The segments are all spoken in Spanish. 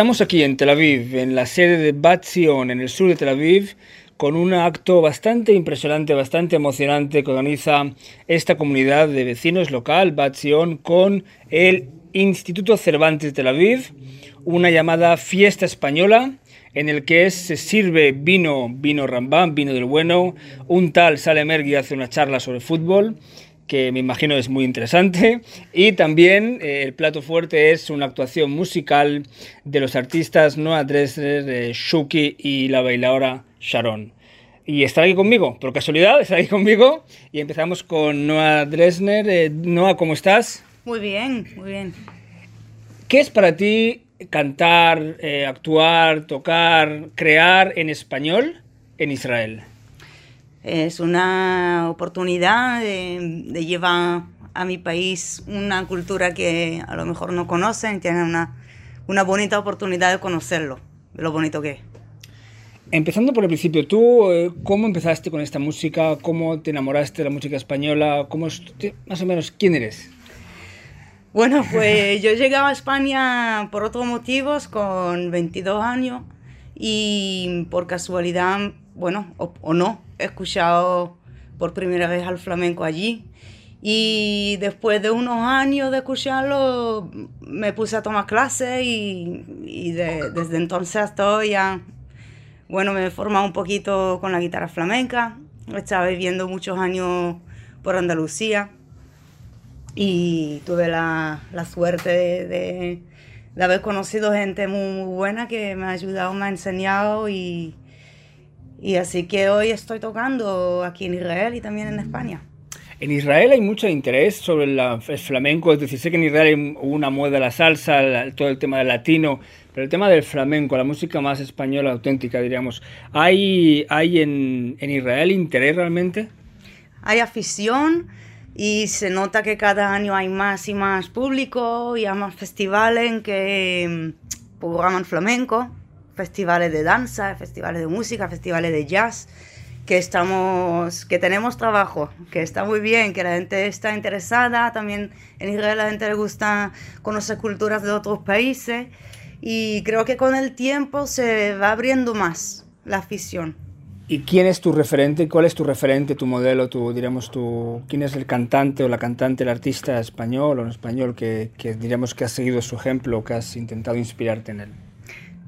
Estamos aquí en Tel Aviv, en la sede de Bat Zion, en el sur de Tel Aviv, con un acto bastante impresionante, bastante emocionante que organiza esta comunidad de vecinos local, Bat Zion, con el Instituto Cervantes de Tel Aviv, una llamada fiesta española en el que se sirve vino, vino Rambam, vino del bueno, un tal Sale hace una charla sobre fútbol que me imagino es muy interesante. Y también eh, el plato fuerte es una actuación musical de los artistas Noah Dresner, eh, Shuki y la bailadora Sharon. Y estar aquí conmigo, por casualidad, estar aquí conmigo. Y empezamos con Noah Dresner. Eh, Noah, ¿cómo estás? Muy bien, muy bien. ¿Qué es para ti cantar, actuar, tocar, crear en español en Israel? Es una oportunidad de, llevar a mi país una cultura que a lo mejor no conocen, tienen una, una bonita oportunidad de conocerlo, de lo bonito que es. Empezando por el principio, ¿tú eh, cómo empezaste con esta música? ¿Cómo te enamoraste de la música española? ¿Cómo, más o menos, quién eres? Bueno, pues yo llegaba a España por otros motivos con 22 años y por casualidad, bueno, o no, he escuchado por primera vez al flamenco allí. Y después de unos años de escucharlo, me puse a tomar clases y, desde entonces hasta hoy ya, bueno, me he formado un poquito con la guitarra flamenca. Estaba viviendo muchos años por Andalucía y tuve la, suerte de, haber conocido gente muy, muy buena que me ha ayudado, me ha enseñado y, y así que hoy estoy tocando aquí en Israel y también en España. En Israel hay mucho interés sobre el flamenco, es decir, sé que en Israel hay una moda la salsa, todo el tema del latino, pero el tema del flamenco, la música más española auténtica, diríamos, ¿hay, hay en, en Israel interés realmente? Hay afición y se nota que cada año hay más y más público y hay más festivales en que mm, programan flamenco festivales de danza, festivales de música, festivales de jazz, que estamos, que tenemos trabajo, que está muy bien, que la gente está interesada, también en Israel la gente le gusta conocer culturas de otros países y creo que con el tiempo se va abriendo más la afición. ¿Y quién es tu referente? ¿Cuál es tu referente, tu modelo, tu, diremos, tu, quién es el cantante o la cantante, el artista español o en español que, que diríamos que has seguido su ejemplo, que has intentado inspirarte en él?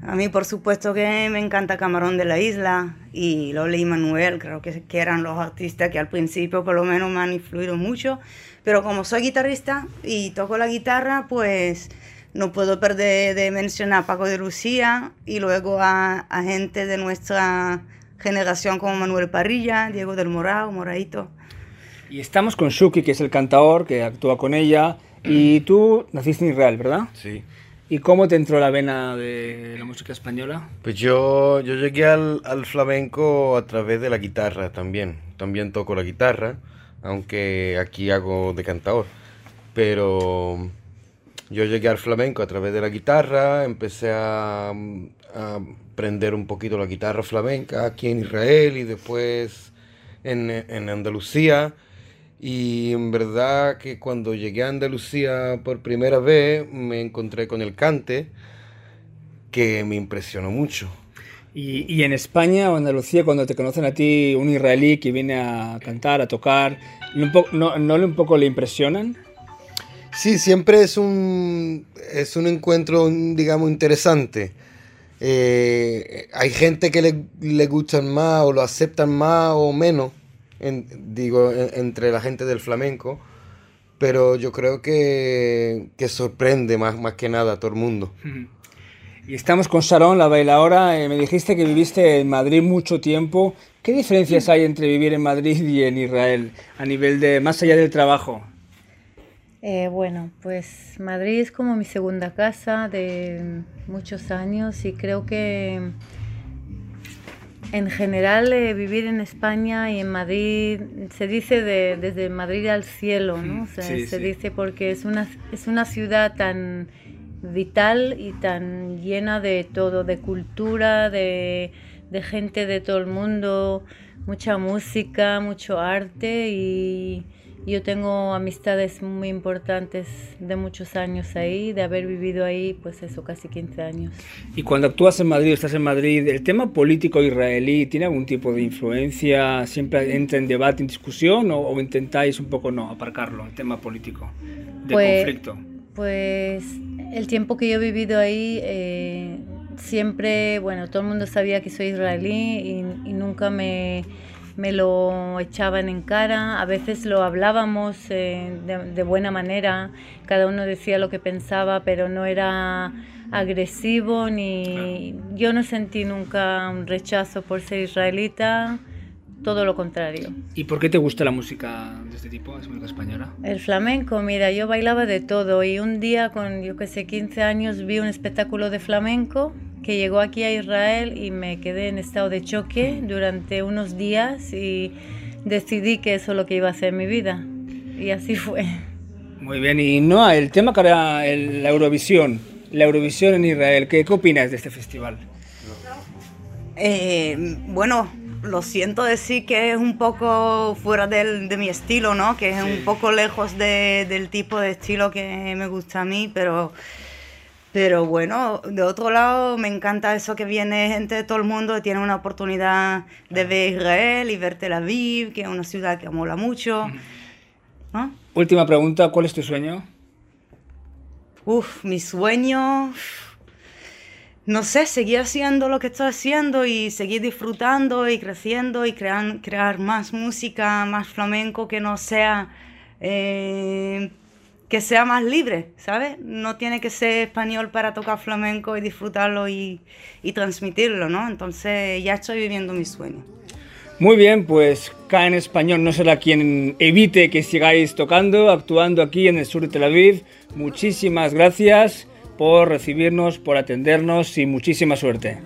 A mí, por supuesto, que me encanta Camarón de la Isla y Lola y Manuel, creo que, que eran los artistas que al principio por lo menos me han influido mucho. Pero como soy guitarrista y toco la guitarra, pues no puedo perder de mencionar a Paco de Lucía y luego a, a gente de nuestra generación como Manuel Parrilla, Diego del Morao, Moraito. Y estamos con Shuki, que es el cantador que actúa con ella. Y tú naciste en Israel, ¿verdad? Sí. ¿Y cómo te entró la vena de la música española? Pues yo, yo llegué al, flamenco a través de la guitarra también. También toco la guitarra, aunque aquí hago de cantador. Pero yo llegué al flamenco a través de la guitarra, empecé a, a aprender un poquito la guitarra flamenca aquí en Israel y después en, en Andalucía. Y en verdad que cuando llegué a Andalucía por primera vez me encontré con el cante que me impresionó mucho. Y, y, en España o Andalucía, cuando te conocen a ti un israelí que viene a cantar, a tocar, ¿no, no, un poco le impresionan? Sí, siempre es un, es un encuentro, digamos, interesante. Eh, hay gente que le, le gustan más o lo aceptan más o menos digo, entre la gente del flamenco, pero yo creo que, que, sorprende más, más que nada a todo el mundo. Y estamos con Sharon, la bailadora. Eh, me dijiste que viviste en Madrid mucho tiempo. ¿Qué diferencias hay entre vivir en Madrid y en Israel a nivel de, más allá del trabajo? Eh, bueno, pues Madrid es como mi segunda casa de muchos años y creo que en general eh, vivir en España y en Madrid se dice de, desde Madrid al cielo, ¿no? se dice porque es una, es una ciudad tan vital y tan llena de todo, de cultura, de, de gente de todo el mundo, mucha música, mucho arte y yo tengo amistades muy importantes de muchos años ahí, de haber vivido ahí, pues eso, casi 15 años. Y cuando actúas en Madrid, estás en Madrid, ¿el tema político israelí tiene algún tipo de influencia? ¿Siempre entra en debate, en discusión o, intentáis un poco no aparcarlo, el tema político, de pues, conflicto? Pues el tiempo que yo he vivido ahí, eh, siempre, bueno, todo el mundo sabía que soy israelí y nunca me me lo echaban en cara, a veces lo hablábamos eh, de, buena manera, cada uno decía lo que pensaba, pero no era agresivo ni yo no sentí nunca un rechazo por ser israelita, todo lo contrario. ¿Y por qué te gusta la música de este tipo, es música española? El flamenco, mira, yo bailaba de todo y un día con yo que sé 15 años vi un espectáculo de flamenco que llegó aquí a Israel y me quedé en estado de choque durante unos días y decidí que eso es lo que iba a hacer en mi vida. Y así fue. Muy bien, y Noah, el tema que era la Eurovisión, la Eurovisión en Israel, ¿qué, qué opinas de este festival? Eh, bueno, lo siento decir que es un poco fuera del, de mi estilo, ¿no? Que es un poco lejos de, del tipo de estilo que me gusta a mí, pero pero bueno, de otro lado, me encanta eso que viene gente de todo el mundo y tiene una oportunidad de ver Israel y ver Tel Aviv, que es una ciudad que mola mucho. Última pregunta, ¿cuál es tu sueño? Uf, mi sueño, no sé, seguir haciendo lo que estoy haciendo y seguir disfrutando y creciendo y crear, crear más música, más flamenco que no sea... Eh, que sea más libre, ¿sabes? No tiene que ser español para tocar flamenco y disfrutarlo y, transmitirlo, ¿no? Entonces ya estoy viviendo mi sueño. Muy bien, pues en español no será quien evite que sigáis tocando, actuando aquí en el sur de Tel Aviv. Muchísimas gracias por recibirnos, por atendernos y muchísima suerte.